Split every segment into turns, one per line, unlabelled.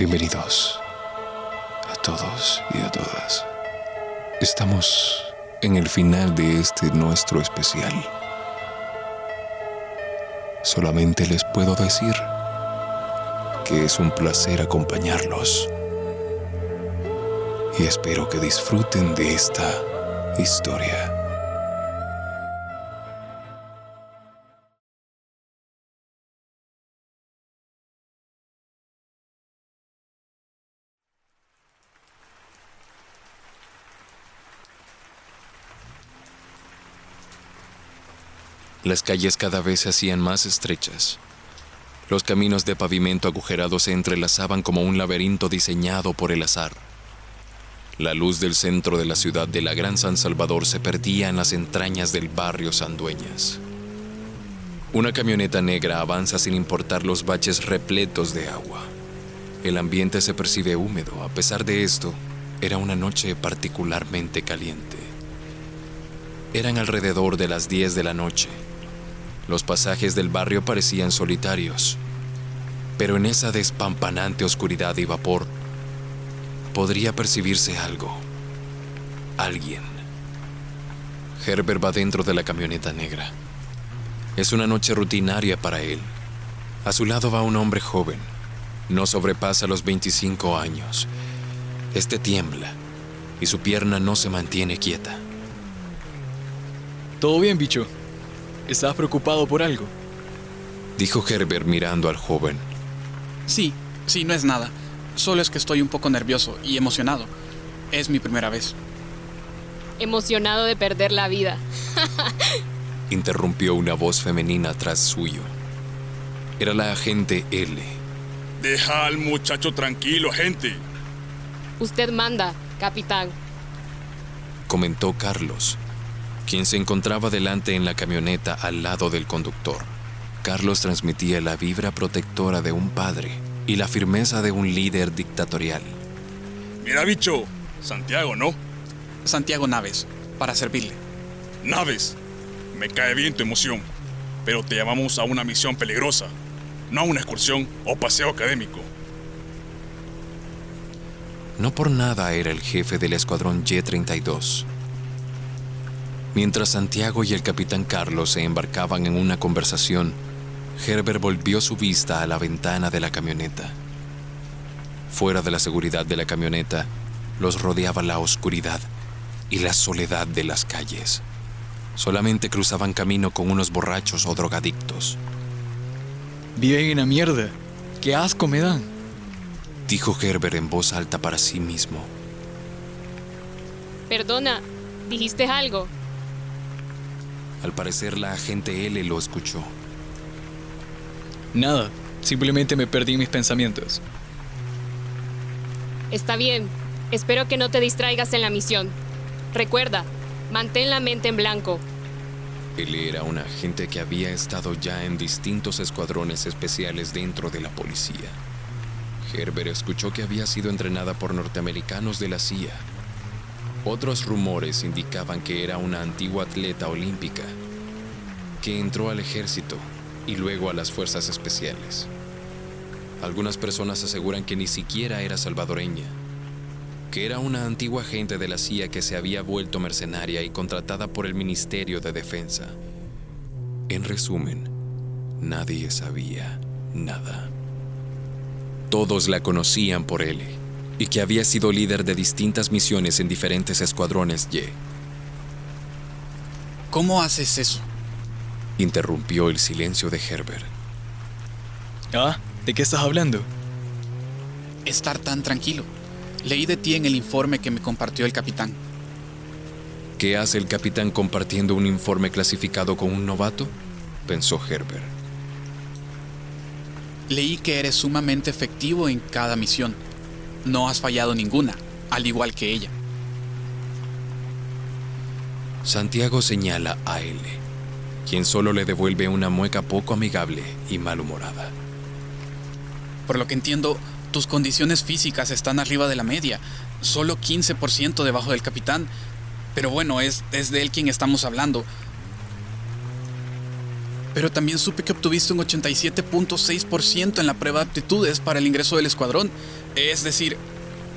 Bienvenidos a todos y a todas. Estamos en el final de este nuestro especial. Solamente les puedo decir que es un placer acompañarlos y espero que disfruten de esta historia. Las calles cada vez se hacían más estrechas. Los caminos de pavimento agujerados se entrelazaban como un laberinto diseñado por el azar. La luz del centro de la ciudad de la Gran San Salvador se perdía en las entrañas del barrio Sandueñas. Una camioneta negra avanza sin importar los baches repletos de agua. El ambiente se percibe húmedo, a pesar de esto, era una noche particularmente caliente. Eran alrededor de las 10 de la noche. Los pasajes del barrio parecían solitarios, pero en esa despampanante oscuridad y vapor podría percibirse algo. Alguien. Herbert va dentro de la camioneta negra. Es una noche rutinaria para él. A su lado va un hombre joven. No sobrepasa los 25 años. Este tiembla y su pierna no se mantiene quieta.
¿Todo bien, bicho? ¿Estás preocupado por algo?
Dijo Herbert mirando al joven.
Sí, sí, no es nada. Solo es que estoy un poco nervioso y emocionado. Es mi primera vez.
Emocionado de perder la vida.
Interrumpió una voz femenina tras suyo. Era la agente L.
Deja al muchacho tranquilo, gente.
Usted manda, capitán.
Comentó Carlos, quien se encontraba delante en la camioneta al lado del conductor. Carlos transmitía la vibra protectora de un padre y la firmeza de un líder dictatorial.
Mira, bicho, Santiago, ¿no?
Santiago Naves, para servirle.
Naves, me cae bien tu emoción, pero te llamamos a una misión peligrosa, no a una excursión o paseo académico.
No por nada era el jefe del escuadrón Y-32. Mientras Santiago y el capitán Carlos se embarcaban en una conversación, Herbert volvió su vista a la ventana de la camioneta. Fuera de la seguridad de la camioneta, los rodeaba la oscuridad y la soledad de las calles. Solamente cruzaban camino con unos borrachos o drogadictos.
Viven en la mierda. ¡Qué asco me dan!
Dijo Herbert en voz alta para sí mismo.
Perdona, ¿dijiste algo?
Al parecer la agente L lo escuchó.
Nada, simplemente me perdí mis pensamientos.
Está bien. Espero que no te distraigas en la misión. Recuerda, mantén la mente en blanco.
Él era un agente que había estado ya en distintos escuadrones especiales dentro de la policía. Herbert escuchó que había sido entrenada por norteamericanos de la CIA. Otros rumores indicaban que era una antigua atleta olímpica que entró al ejército y luego a las fuerzas especiales. Algunas personas aseguran que ni siquiera era salvadoreña, que era una antigua agente de la CIA que se había vuelto mercenaria y contratada por el Ministerio de Defensa. En resumen, nadie sabía nada. Todos la conocían por él y que había sido líder de distintas misiones en diferentes escuadrones Y.
¿Cómo haces eso?
Interrumpió el silencio de Herbert.
¿Ah? ¿De qué estás hablando?
Estar tan tranquilo. Leí de ti en el informe que me compartió el capitán.
¿Qué hace el capitán compartiendo un informe clasificado con un novato? Pensó Herbert.
Leí que eres sumamente efectivo en cada misión. No has fallado ninguna, al igual que ella.
Santiago señala a L, quien solo le devuelve una mueca poco amigable y malhumorada.
Por lo que entiendo, tus condiciones físicas están arriba de la media, solo 15% debajo del capitán. Pero bueno, es, es de él quien estamos hablando. Pero también supe que obtuviste un 87.6% en la prueba de aptitudes para el ingreso del escuadrón. Es decir,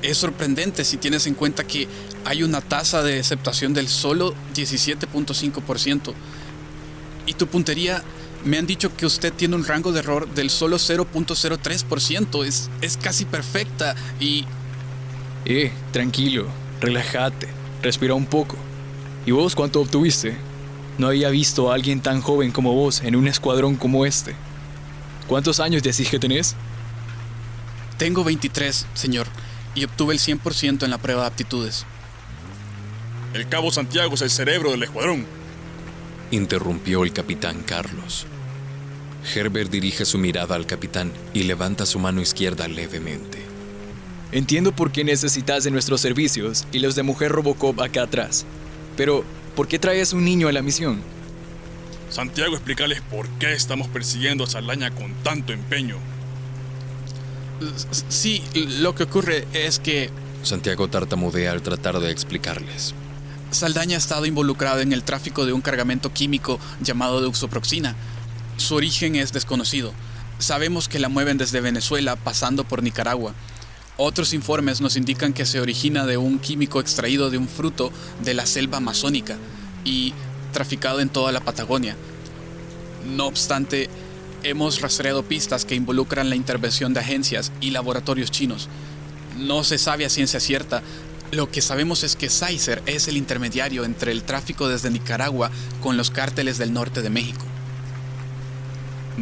es sorprendente si tienes en cuenta que hay una tasa de aceptación del solo 17.5%. Y tu puntería, me han dicho que usted tiene un rango de error del solo 0.03%. Es, es casi perfecta y...
Eh, tranquilo, relájate, respira un poco. ¿Y vos cuánto obtuviste? No había visto a alguien tan joven como vos en un escuadrón como este. ¿Cuántos años decís que tenés?
Tengo 23, señor, y obtuve el 100% en la prueba de aptitudes.
El cabo Santiago es el cerebro del escuadrón.
Interrumpió el capitán Carlos. Herbert dirige su mirada al capitán y levanta su mano izquierda levemente.
Entiendo por qué necesitas de nuestros servicios y los de Mujer Robocop acá atrás. Pero, ¿por qué traes un niño a la misión?
Santiago, explicarles por qué estamos persiguiendo a Saldaña con tanto empeño.
Sí, lo que ocurre es que
Santiago tartamudea al tratar de explicarles.
Saldaña ha estado involucrado en el tráfico de un cargamento químico llamado deuxoproxina. Su origen es desconocido. Sabemos que la mueven desde Venezuela pasando por Nicaragua. Otros informes nos indican que se origina de un químico extraído de un fruto de la selva amazónica y traficado en toda la Patagonia. No obstante, hemos rastreado pistas que involucran la intervención de agencias y laboratorios chinos. No se sabe a ciencia cierta. Lo que sabemos es que Sizer es el intermediario entre el tráfico desde Nicaragua con los cárteles del norte de México.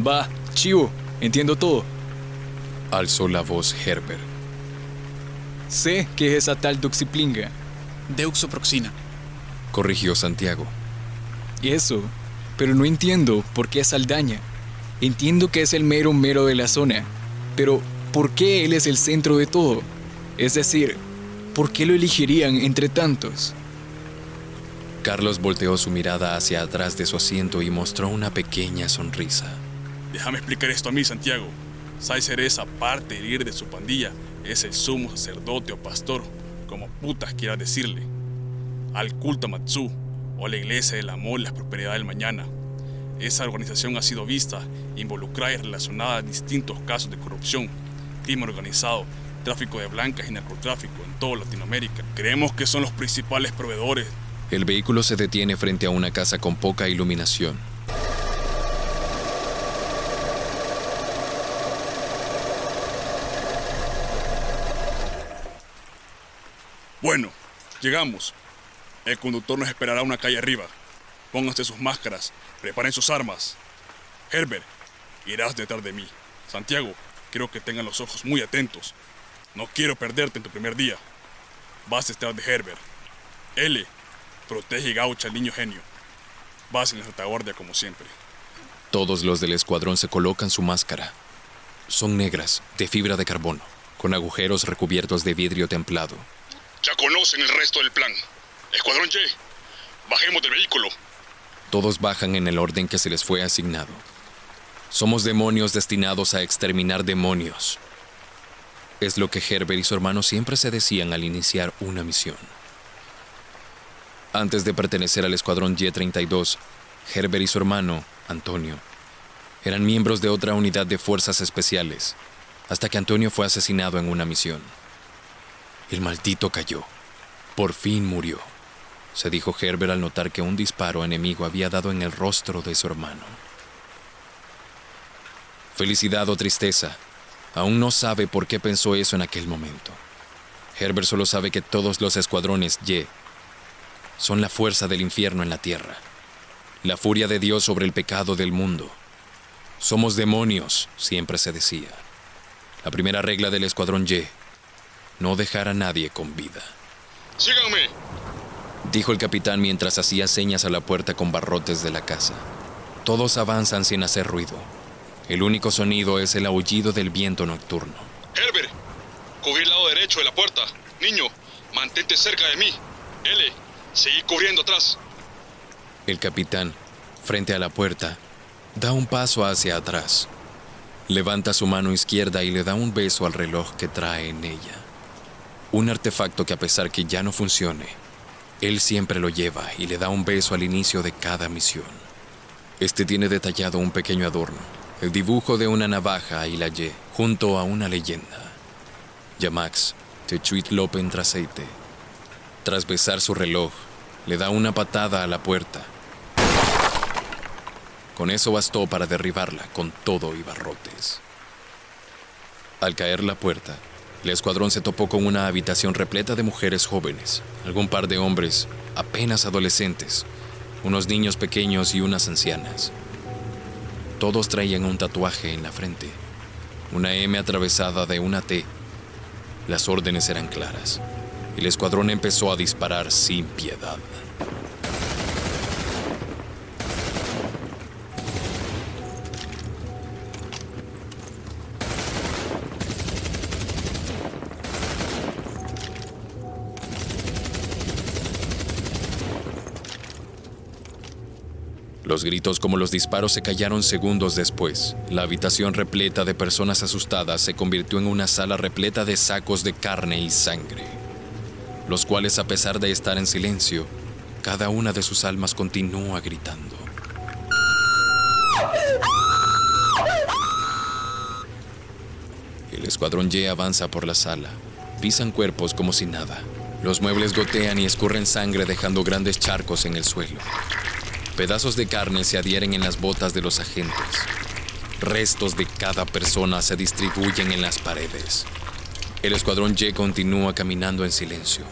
Va, chivo, entiendo todo.
Alzó la voz Herbert.
Sé que es esa tal Duxiplinga.
Deuxoproxina.
Corrigió Santiago.
Eso, pero no entiendo por qué Saldaña. Entiendo que es el mero mero de la zona, pero ¿por qué él es el centro de todo? Es decir, ¿por qué lo elegirían entre tantos?
Carlos volteó su mirada hacia atrás de su asiento y mostró una pequeña sonrisa.
Déjame explicar esto a mí, Santiago. Sizer es, aparte de líder de su pandilla, es el sumo sacerdote o pastor, como putas quieras decirle. Al culto Matsu, o la iglesia del amor y la prosperidad del mañana. Esa organización ha sido vista, involucrada y relacionada a distintos casos de corrupción, crimen organizado, tráfico de blancas y narcotráfico en toda Latinoamérica. Creemos que son los principales proveedores
El vehículo se detiene frente a una casa con poca iluminación.
Bueno, llegamos. El conductor nos esperará una calle arriba. Pónganse sus máscaras, preparen sus armas. Herbert, irás detrás de mí. Santiago, quiero que tengan los ojos muy atentos. No quiero perderte en tu primer día. Vas detrás de Herbert. L, protege y gaucha al niño genio. Vas en la retaguardia como siempre.
Todos los del escuadrón se colocan su máscara. Son negras, de fibra de carbono, con agujeros recubiertos de vidrio templado.
Ya conocen el resto del plan. Escuadrón Y, bajemos del vehículo.
Todos bajan en el orden que se les fue asignado. Somos demonios destinados a exterminar demonios. Es lo que Herbert y su hermano siempre se decían al iniciar una misión. Antes de pertenecer al escuadrón Y-32, Herbert y su hermano, Antonio, eran miembros de otra unidad de fuerzas especiales, hasta que Antonio fue asesinado en una misión. El maldito cayó. Por fin murió, se dijo Herbert al notar que un disparo enemigo había dado en el rostro de su hermano. Felicidad o tristeza, aún no sabe por qué pensó eso en aquel momento. Herbert solo sabe que todos los escuadrones Y son la fuerza del infierno en la tierra, la furia de Dios sobre el pecado del mundo. Somos demonios, siempre se decía. La primera regla del escuadrón Y, no dejar a nadie con vida.
Síganme.
Dijo el capitán mientras hacía señas a la puerta con barrotes de la casa. Todos avanzan sin hacer ruido. El único sonido es el aullido del viento nocturno.
Herbert, cubrí el lado derecho de la puerta. Niño, mantente cerca de mí. L, seguí cubriendo atrás.
El capitán, frente a la puerta, da un paso hacia atrás. Levanta su mano izquierda y le da un beso al reloj que trae en ella. Un artefacto que a pesar que ya no funcione, él siempre lo lleva y le da un beso al inicio de cada misión. Este tiene detallado un pequeño adorno, el dibujo de una navaja y la Y junto a una leyenda. Yamax, Techuitlope entra aceite. Tras besar su reloj, le da una patada a la puerta. Con eso bastó para derribarla con todo y barrotes. Al caer la puerta, el escuadrón se topó con una habitación repleta de mujeres jóvenes, algún par de hombres, apenas adolescentes, unos niños pequeños y unas ancianas. Todos traían un tatuaje en la frente, una M atravesada de una T. Las órdenes eran claras. El escuadrón empezó a disparar sin piedad. Los gritos como los disparos se callaron segundos después. La habitación repleta de personas asustadas se convirtió en una sala repleta de sacos de carne y sangre, los cuales a pesar de estar en silencio, cada una de sus almas continúa gritando. El escuadrón Y avanza por la sala. Pisan cuerpos como si nada. Los muebles gotean y escurren sangre dejando grandes charcos en el suelo. Pedazos de carne se adhieren en las botas de los agentes. Restos de cada persona se distribuyen en las paredes. El escuadrón Y continúa caminando en silencio.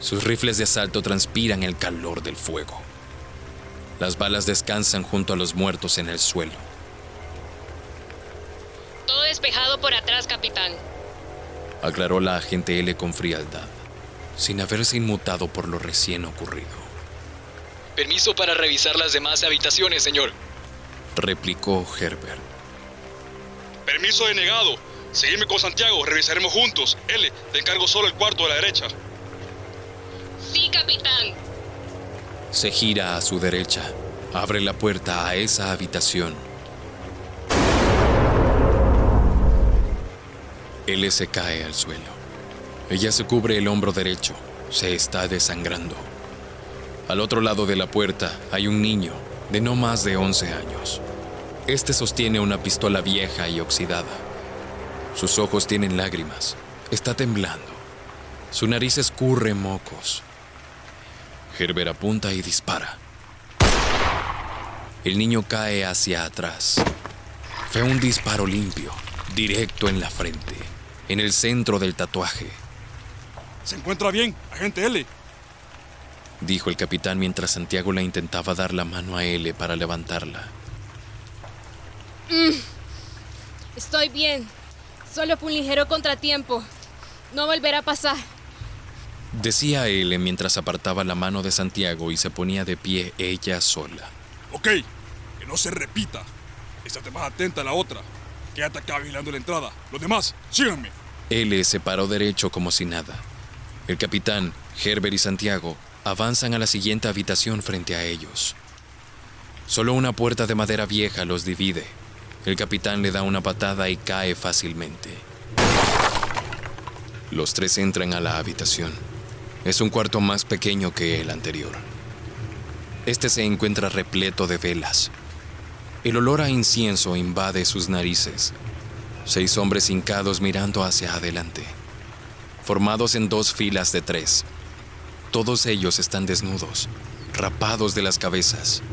Sus rifles de asalto transpiran el calor del fuego. Las balas descansan junto a los muertos en el suelo.
Todo despejado por atrás, capitán.
Aclaró la agente L con frialdad, sin haberse inmutado por lo recién ocurrido.
Permiso para revisar las demás habitaciones, señor.
Replicó Herbert.
Permiso denegado. Seguime con Santiago, revisaremos juntos. L, te encargo solo el cuarto de la derecha.
Sí, capitán.
Se gira a su derecha. Abre la puerta a esa habitación. L se cae al suelo. Ella se cubre el hombro derecho. Se está desangrando. Al otro lado de la puerta hay un niño de no más de 11 años. Este sostiene una pistola vieja y oxidada. Sus ojos tienen lágrimas. Está temblando. Su nariz escurre mocos. Herbert apunta y dispara. El niño cae hacia atrás. Fue un disparo limpio, directo en la frente, en el centro del tatuaje.
¿Se encuentra bien, agente L?
Dijo el capitán mientras Santiago le intentaba dar la mano a L para levantarla.
Estoy bien. Solo fue un ligero contratiempo. No volverá a pasar.
Decía L mientras apartaba la mano de Santiago y se ponía de pie ella sola.
Ok, que no se repita. Estate más atenta a la otra. Quédate acá vigilando la entrada. Los demás, síganme.
L se paró derecho como si nada. El capitán, Herbert y Santiago avanzan a la siguiente habitación frente a ellos. Solo una puerta de madera vieja los divide. El capitán le da una patada y cae fácilmente. Los tres entran a la habitación. Es un cuarto más pequeño que el anterior. Este se encuentra repleto de velas. El olor a incienso invade sus narices. Seis hombres hincados mirando hacia adelante, formados en dos filas de tres. Todos ellos están desnudos, rapados de las cabezas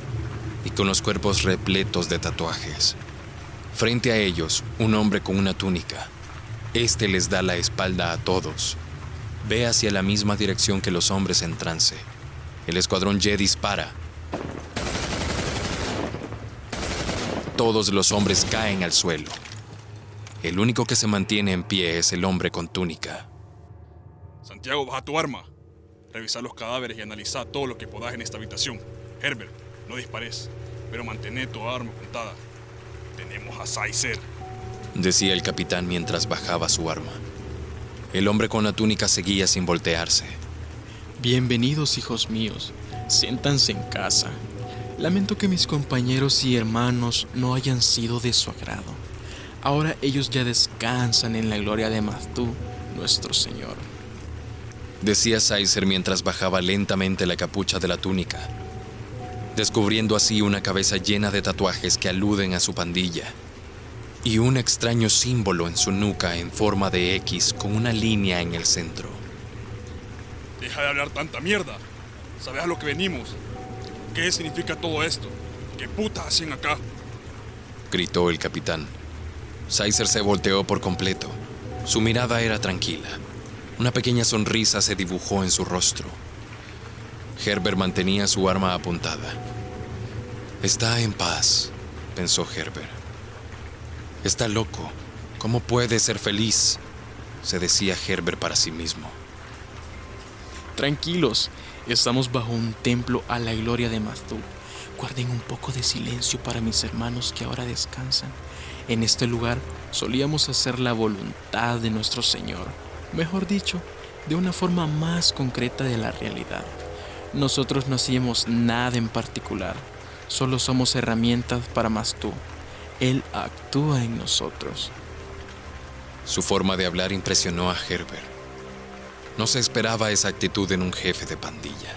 y con los cuerpos repletos de tatuajes. Frente a ellos, un hombre con una túnica. Este les da la espalda a todos. Ve hacia la misma dirección que los hombres en trance. El escuadrón Y dispara. Todos los hombres caen al suelo. El único que se mantiene en pie es el hombre con túnica.
Santiago, baja tu arma. Revisa los cadáveres y analiza todo lo que podáis en esta habitación. Herbert, no dispares, pero mantén tu arma apuntada. Tenemos a Saizer.
Decía el capitán mientras bajaba su arma. El hombre con la túnica seguía sin voltearse.
Bienvenidos, hijos míos. Siéntanse en casa. Lamento que mis compañeros y hermanos no hayan sido de su agrado. Ahora ellos ya descansan en la gloria de Mazdú, nuestro Señor.
Decía Saizer mientras bajaba lentamente la capucha de la túnica, descubriendo así una cabeza llena de tatuajes que aluden a su pandilla. y un extraño símbolo en su nuca en forma de X con una línea en el centro.
Deja de hablar tanta mierda. ¿Sabes a lo que venimos? ¿Qué significa todo esto? ¿Qué putas hacen acá?
Gritó el capitán. Sizer se volteó por completo. Su mirada era tranquila. Una pequeña sonrisa se dibujó en su rostro. Herbert mantenía su arma apuntada. Está en paz, pensó Herbert. Está loco. ¿Cómo puede ser feliz? se decía Herbert para sí mismo.
Tranquilos, estamos bajo un templo a la gloria de Mazdu. Guarden un poco de silencio para mis hermanos que ahora descansan. En este lugar solíamos hacer la voluntad de nuestro Señor, mejor dicho, de una forma más concreta de la realidad. Nosotros no hacíamos nada en particular, solo somos herramientas para Mazdu. Él actúa en nosotros.
Su forma de hablar impresionó a Herbert. No se esperaba esa actitud en un jefe de pandilla.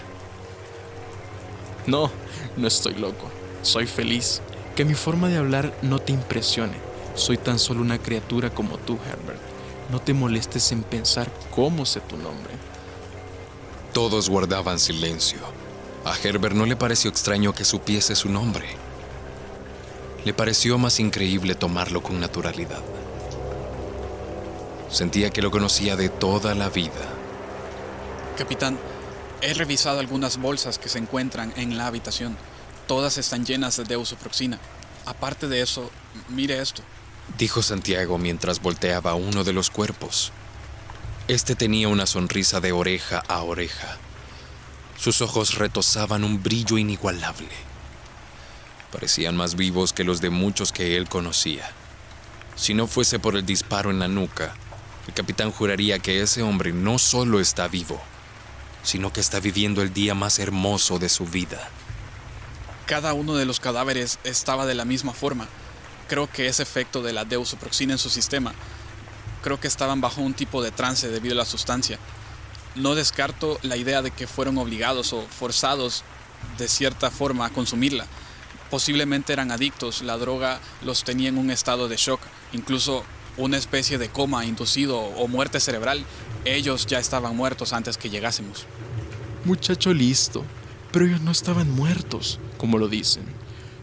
No, no estoy loco. Soy feliz. Que mi forma de hablar no te impresione. Soy tan solo una criatura como tú, Herbert. No te molestes en pensar cómo sé tu nombre.
Todos guardaban silencio. A Herbert no le pareció extraño que supiese su nombre. Le pareció más increíble tomarlo con naturalidad. Sentía que lo conocía de toda la vida.
Capitán, he revisado algunas bolsas que se encuentran en la habitación. Todas están llenas de deusoproxina. Aparte de eso, mire esto.
Dijo Santiago mientras volteaba uno de los cuerpos. Este tenía una sonrisa de oreja a oreja. Sus ojos retozaban un brillo inigualable. Parecían más vivos que los de muchos que él conocía. Si no fuese por el disparo en la nuca, el capitán juraría que ese hombre no solo está vivo, sino que está viviendo el día más hermoso de su vida.
Cada uno de los cadáveres estaba de la misma forma. Creo que es efecto de la deusoproxina en su sistema. Creo que estaban bajo un tipo de trance debido a la sustancia. No descarto la idea de que fueron obligados o forzados de cierta forma a consumirla. Posiblemente eran adictos, la droga los tenía en un estado de shock, incluso una especie de coma inducido o muerte cerebral. Ellos ya estaban muertos antes que llegásemos.
Muchacho listo, pero ellos no estaban muertos, como lo dicen.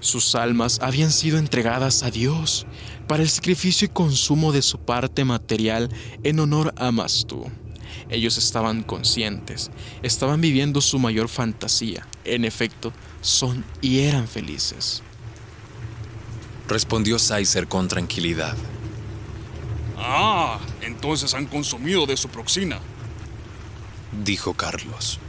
Sus almas habían sido entregadas a Dios para el sacrificio y consumo de su parte material en honor a Mastu. Ellos estaban conscientes, estaban viviendo su mayor fantasía. En efecto, son y eran felices.
Respondió Sizer con tranquilidad.
Ah, entonces han consumido de su proxina.
Dijo Carlos.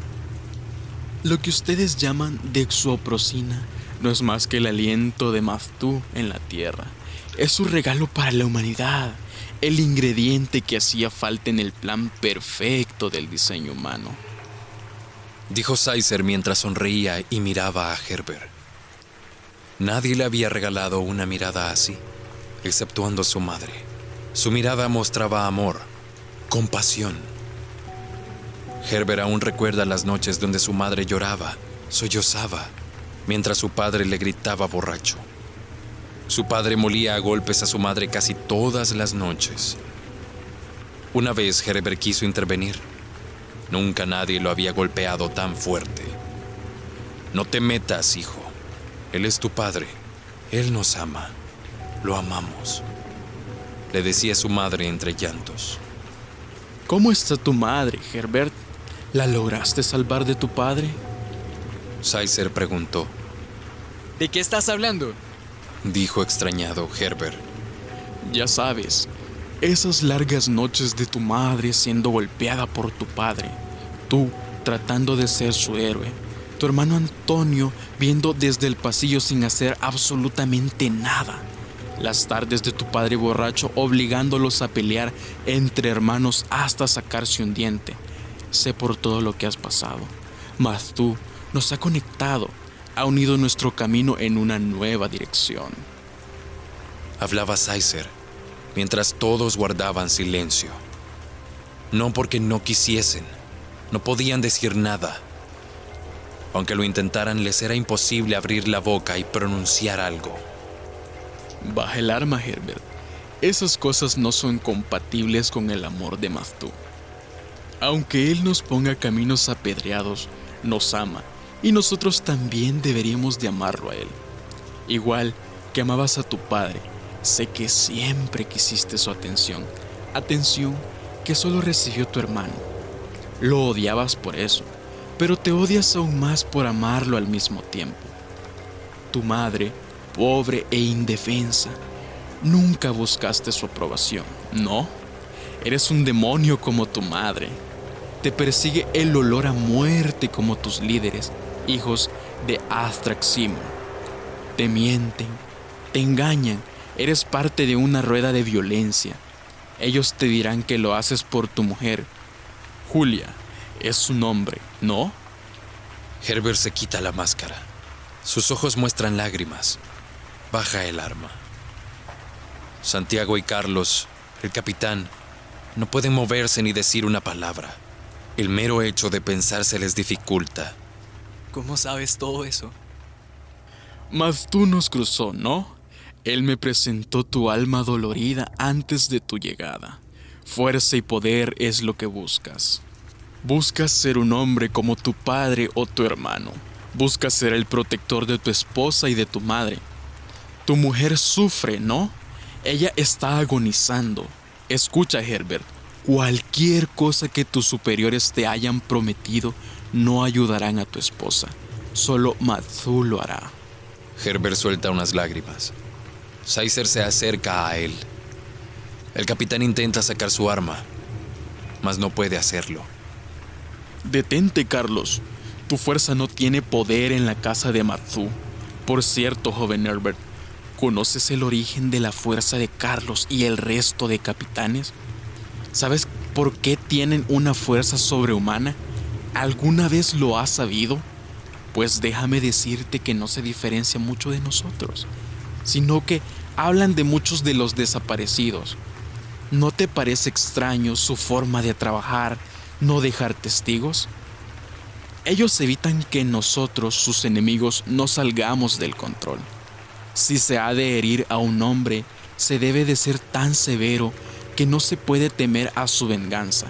Lo que ustedes llaman dexuoprosina no es más que el aliento de Maftú en la tierra. Es su regalo para la humanidad, el ingrediente que hacía falta en el plan perfecto del diseño humano.
Dijo Sizer mientras sonreía y miraba a Herbert. Nadie le había regalado una mirada así, exceptuando su madre. Su mirada mostraba amor, compasión. Herbert aún recuerda las noches donde su madre lloraba, sollozaba, mientras su padre le gritaba borracho. Su padre molía a golpes a su madre casi todas las noches. Una vez Herbert quiso intervenir. Nunca nadie lo había golpeado tan fuerte. No te metas, hijo. Él es tu padre. Él nos ama. Lo amamos. Le decía su madre entre llantos.
¿Cómo está tu madre, Herbert? ¿La lograste salvar de tu padre?
Sizer preguntó.
¿De qué estás hablando?
Dijo extrañado Herbert.
Ya sabes, esas largas noches de tu madre siendo golpeada por tu padre, tú tratando de ser su héroe, tu hermano Antonio viendo desde el pasillo sin hacer absolutamente nada, las tardes de tu padre borracho obligándolos a pelear entre hermanos hasta sacarse un diente. Sé por todo lo que has pasado, mas tú nos ha conectado, ha unido nuestro camino en una nueva dirección.
Hablaba Sizer mientras todos guardaban silencio. No porque no quisiesen, no podían decir nada. Aunque lo intentaran, les era imposible abrir la boca y pronunciar algo.
Baja el arma, Herbert. Esas cosas no son compatibles con el amor de Maztú. Aunque Él nos ponga caminos apedreados, nos ama y nosotros también deberíamos de amarlo a Él. Igual que amabas a tu padre, sé que siempre quisiste su atención, atención que solo recibió tu hermano. Lo odiabas por eso, pero te odias aún más por amarlo al mismo tiempo. Tu madre, pobre e indefensa, nunca buscaste su aprobación, ¿no? Eres un demonio como tu madre. Te persigue el olor a muerte como tus líderes, hijos de Astraximo. Te mienten, te engañan, eres parte de una rueda de violencia. Ellos te dirán que lo haces por tu mujer. Julia es su nombre, ¿no?
Herbert se quita la máscara. Sus ojos muestran lágrimas. Baja el arma. Santiago y Carlos, el capitán, no pueden moverse ni decir una palabra. El mero hecho de pensar se les dificulta.
¿Cómo sabes todo eso?
Mas tú nos cruzó, ¿no? Él me presentó tu alma dolorida antes de tu llegada. Fuerza y poder es lo que buscas. Buscas ser un hombre como tu padre o tu hermano. Buscas ser el protector de tu esposa y de tu madre. Tu mujer sufre, ¿no? Ella está agonizando. Escucha, Herbert. Cualquier cosa que tus superiores te hayan prometido no ayudarán a tu esposa. Solo Matsu lo hará.
Herbert suelta unas lágrimas. Sizer se acerca a él. El capitán intenta sacar su arma, mas no puede hacerlo.
Detente, Carlos. Tu fuerza no tiene poder en la casa de Matsu. Por cierto, joven Herbert, ¿conoces el origen de la fuerza de Carlos y el resto de capitanes? ¿Sabes por qué tienen una fuerza sobrehumana? ¿Alguna vez lo has sabido? Pues déjame decirte que no se diferencia mucho de nosotros, sino que hablan de muchos de los desaparecidos. ¿No te parece extraño su forma de trabajar, no dejar testigos? Ellos evitan que nosotros, sus enemigos, no salgamos del control. Si se ha de herir a un hombre, se debe de ser tan severo que no se puede temer a su venganza.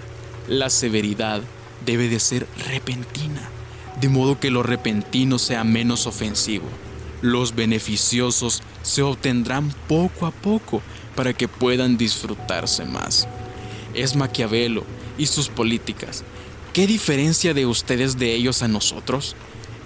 La severidad debe de ser repentina, de modo que lo repentino sea menos ofensivo. Los beneficiosos se obtendrán poco a poco para que puedan disfrutarse más. Es Maquiavelo y sus políticas. ¿Qué diferencia de ustedes de ellos a nosotros?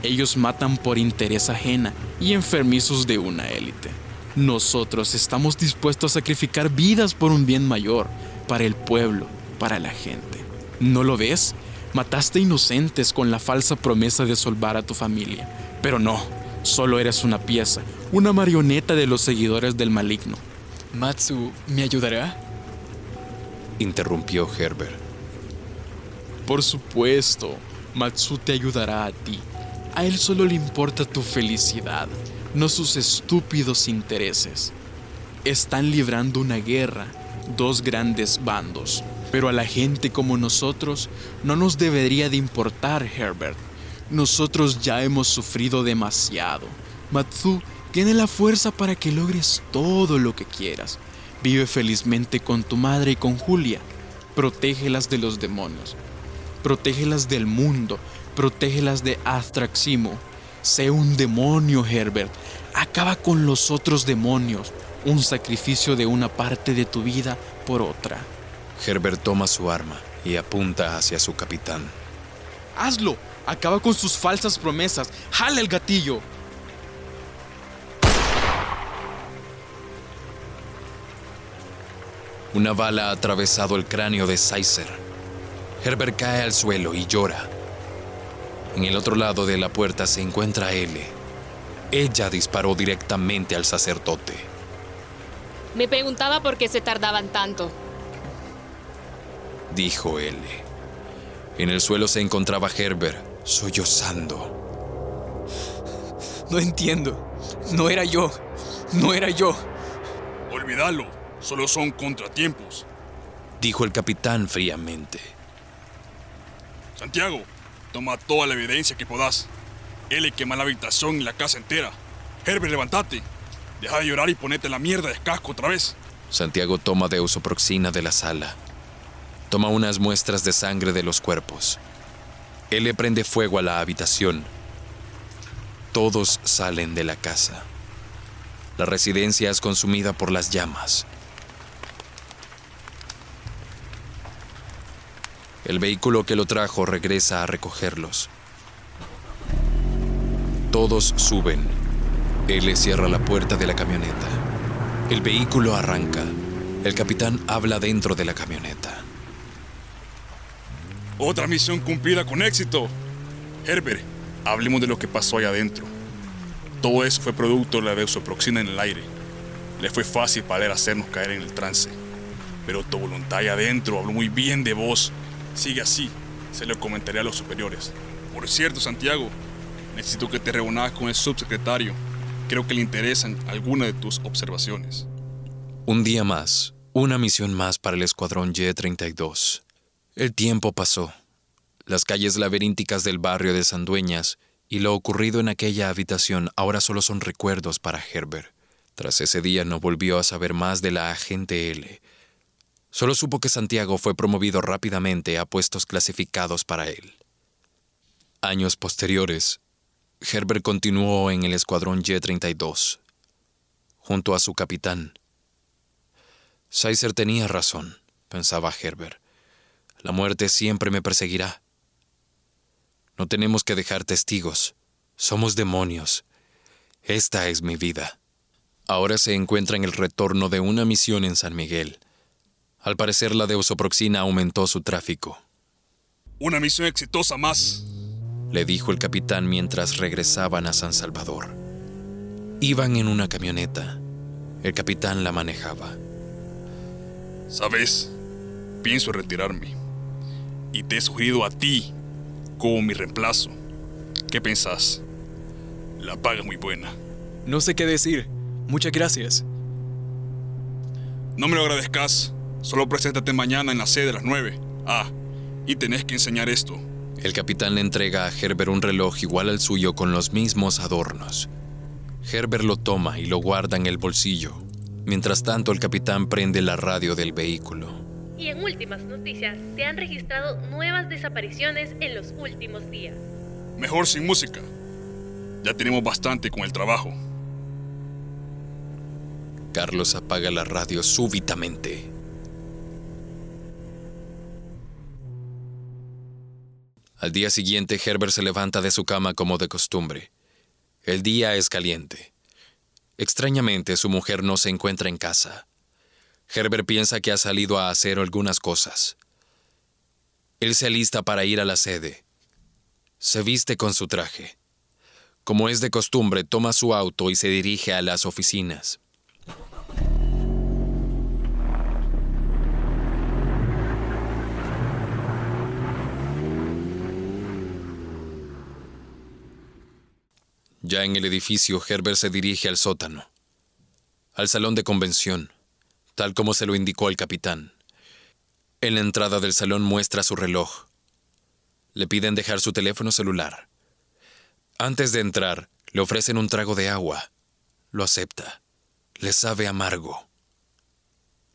Ellos matan por interés ajena y enfermizos de una élite. Nosotros estamos dispuestos a sacrificar vidas por un bien mayor, para el pueblo, para la gente. ¿No lo ves? Mataste inocentes con la falsa promesa de salvar a tu familia. Pero no, solo eres una pieza, una marioneta de los seguidores del maligno.
Matsu, ¿me ayudará?
Interrumpió Herbert.
Por supuesto, Matsu te ayudará a ti. A él solo le importa tu felicidad, no sus estúpidos intereses. Están librando una guerra, dos grandes bandos, pero a la gente como nosotros no nos debería de importar, Herbert. Nosotros ya hemos sufrido demasiado. Matsu tiene la fuerza para que logres todo lo que quieras. Vive felizmente con tu madre y con Julia. Protégelas de los demonios. Protégelas del mundo. Protégelas de Astraximo. Sé un demonio, Herbert. Acaba con los otros demonios. Un sacrificio de una parte de tu vida por otra.
Herbert toma su arma y apunta hacia su capitán.
¡Hazlo! Acaba con sus falsas promesas. ¡Jala el gatillo!
Una bala ha atravesado el cráneo de Sizer. Herbert cae al suelo y llora. En el otro lado de la puerta se encuentra L. Ella disparó directamente al sacerdote.
Me preguntaba por qué se tardaban tanto.
Dijo L. En el suelo se encontraba Herbert, sollozando.
No entiendo. No era yo. No era yo.
Olvídalo, solo son contratiempos.
Dijo el capitán fríamente.
Santiago, toma toda la evidencia que podás. L quema la habitación y la casa entera. Herbert, levántate. Deja de llorar y ponete la mierda de casco otra vez.
Santiago toma deusoproxina de la sala. Toma unas muestras de sangre de los cuerpos. Él le prende fuego a la habitación. Todos salen de la casa. La residencia es consumida por las llamas. El vehículo que lo trajo regresa a recogerlos. Todos suben. Él le cierra la puerta de la camioneta. El vehículo arranca. El capitán habla dentro de la camioneta.
Otra misión cumplida con éxito. Herbert, hablemos de lo que pasó ahí adentro. Todo eso fue producto de la deusoproxina en el aire. Le fue fácil para él hacernos caer en el trance. Pero tu voluntad ahí adentro habló muy bien de vos. Sigue así, se lo comentaré a los superiores. Por cierto, Santiago, necesito que te reúnas con el subsecretario. Creo que le interesan algunas de tus observaciones.
Un día más, una misión más para el escuadrón Y-32. El tiempo pasó. Las calles laberínticas del barrio de Sandueñas y lo ocurrido en aquella habitación ahora solo son recuerdos para Herbert. Tras ese día no volvió a saber más de la agente L. Solo supo que Santiago fue promovido rápidamente a puestos clasificados para él. Años posteriores, Herbert continuó en el escuadrón Y-32, junto a su capitán. Sizer tenía razón, pensaba Herbert. La muerte siempre me perseguirá. No tenemos que dejar testigos. Somos demonios. Esta es mi vida. Ahora se encuentra en el retorno de una misión en San Miguel. Al parecer la deusoproxina aumentó su tráfico.
Una misión exitosa más.
Le dijo el capitán mientras regresaban a San Salvador. Iban en una camioneta. El capitán la manejaba.
Sabes, pienso retirarme. Y te he sugerido a ti como mi reemplazo. ¿Qué pensás? La paga es muy buena.
No sé qué decir. Muchas gracias.
No me lo agradezcas. Solo preséntate mañana en la sede a las 9. Ah, y tenés que enseñar esto.
El capitán le entrega a Herbert un reloj igual al suyo con los mismos adornos. Herbert lo toma y lo guarda en el bolsillo. Mientras tanto, el capitán prende la radio del vehículo.
Y en últimas noticias, se han registrado nuevas desapariciones en los últimos días.
Mejor sin música. Ya tenemos bastante con el trabajo.
Carlos apaga la radio súbitamente. Al día siguiente, Herbert se levanta de su cama como de costumbre. El día es caliente. Extrañamente, su mujer no se encuentra en casa. Herbert piensa que ha salido a hacer algunas cosas. Él se alista para ir a la sede. Se viste con su traje. Como es de costumbre, toma su auto y se dirige a las oficinas. Ya en el edificio, Herbert se dirige al sótano, al salón de convención, tal como se lo indicó el capitán. En la entrada del salón muestra su reloj. Le piden dejar su teléfono celular. Antes de entrar, le ofrecen un trago de agua. Lo acepta. Le sabe amargo.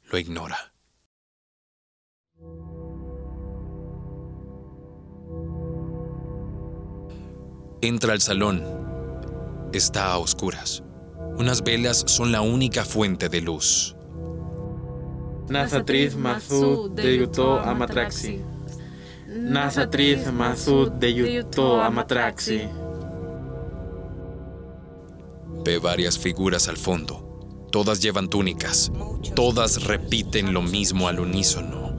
Lo ignora. Entra al salón. Está a oscuras. Unas velas son la única fuente de luz.
Nasatriz Masud de Yuto Amatraxi. Nasatriz Masud de Yuto Amatraxi.
Ve varias figuras al fondo. Todas llevan túnicas. Todas repiten lo mismo al unísono.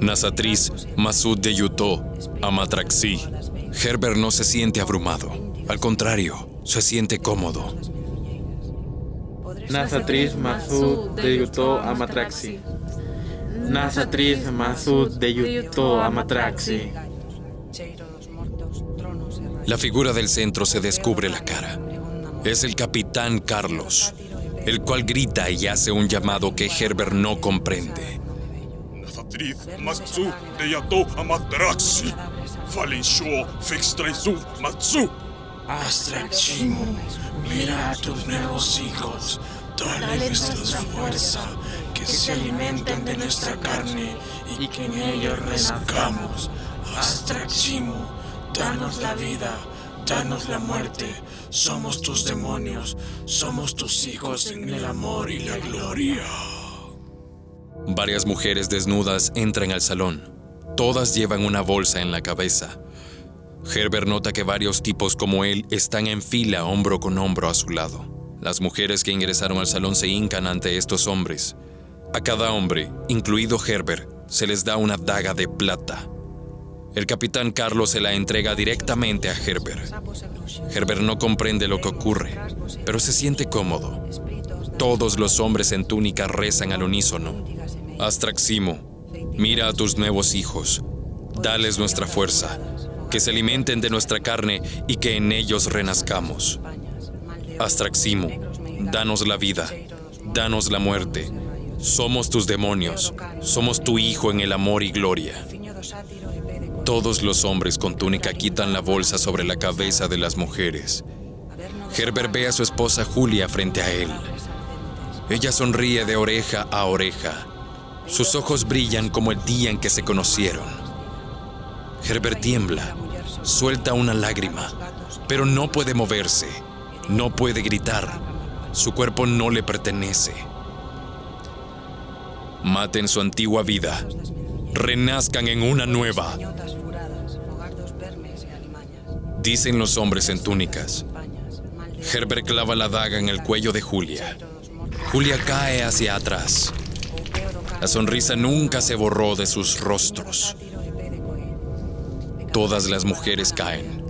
Nasatriz Masud de Yuto Amatraxi. Herbert no se siente abrumado. Al contrario, se siente cómodo.
Nasatriz Masud de Yuto Amatraxi. Nasatriz Masud de Yuto Amatraxi.
La figura del centro se descubre la cara. Es el capitán Carlos, el cual grita y hace un llamado que Herbert no comprende.
Nasatriz Matsu de Yato Amatraxi. Falensho Fextraizu Matsu.
Astrachimo, mira a tus nuevos hijos, dale nuestra fuerza,
que se alimenten de nuestra carne y que en ellos renazcamos. Astraximu, danos la vida, danos la muerte. Somos tus demonios, somos tus hijos en el amor y la gloria.
Varias mujeres desnudas entran al salón. Todas llevan una bolsa en la cabeza. Herbert nota que varios tipos como él están en fila hombro con hombro a su lado. Las mujeres que ingresaron al salón se hincan ante estos hombres. A cada hombre, incluido Herbert, se les da una daga de plata. El capitán Carlos se la entrega directamente a Herbert. Herbert no comprende lo que ocurre, pero se siente cómodo. Todos los hombres en túnica rezan al unísono. Astraximo, mira a tus nuevos hijos, dales nuestra fuerza, que se alimenten de nuestra carne y que en ellos renazcamos. Astraximo, danos la vida, danos la muerte. Somos tus demonios, somos tu hijo en el amor y gloria. Todos los hombres con túnica quitan la bolsa sobre la cabeza de las mujeres. Herbert ve a su esposa Julia frente a él. Ella sonríe de oreja a oreja. Sus ojos brillan como el día en que se conocieron. Herbert tiembla, suelta una lágrima, pero no puede moverse, no puede gritar. Su cuerpo no le pertenece. Maten su antigua vida, renazcan en una nueva. Dicen los hombres en túnicas. Herbert clava la daga en el cuello de Julia. Julia cae hacia atrás. La sonrisa nunca se borró de sus rostros. Todas las mujeres caen.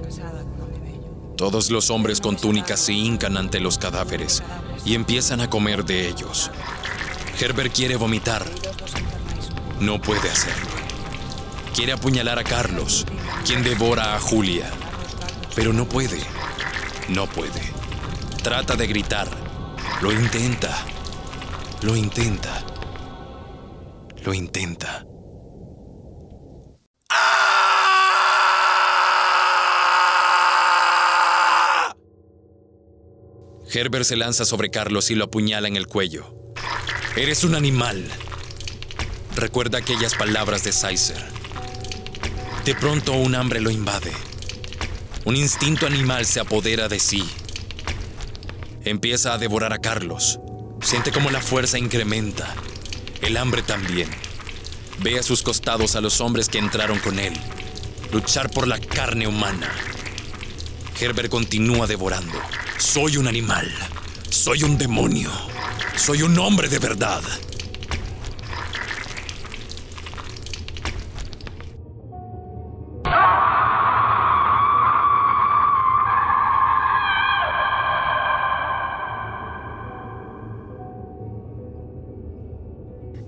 Todos los hombres con túnicas se hincan ante los cadáveres y empiezan a comer de ellos. Herbert quiere vomitar. No puede hacerlo. Quiere apuñalar a Carlos, quien devora a Julia. Pero no puede. No puede. Trata de gritar. Lo intenta. Lo intenta. Lo intenta. Herbert se lanza sobre Carlos y lo apuñala en el cuello. Eres un animal. Recuerda aquellas palabras de Sizer. De pronto un hambre lo invade. Un instinto animal se apodera de sí. Empieza a devorar a Carlos. Siente como la fuerza incrementa. El hambre también. Ve a sus costados a los hombres que entraron con él. Luchar por la carne humana. Herbert continúa devorando. Soy un animal. Soy un demonio. Soy un hombre de verdad.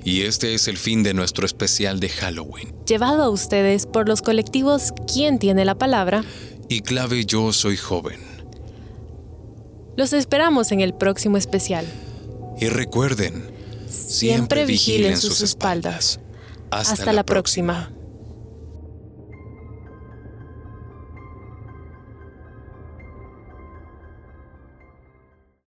Y este es el fin de nuestro especial de Halloween.
Llevado a ustedes por los colectivos ¿Quién tiene la palabra?
Y clave Yo Soy Joven.
Los esperamos en el próximo especial.
Y recuerden,
Siempre vigilen sus espaldas. Hasta, la próxima.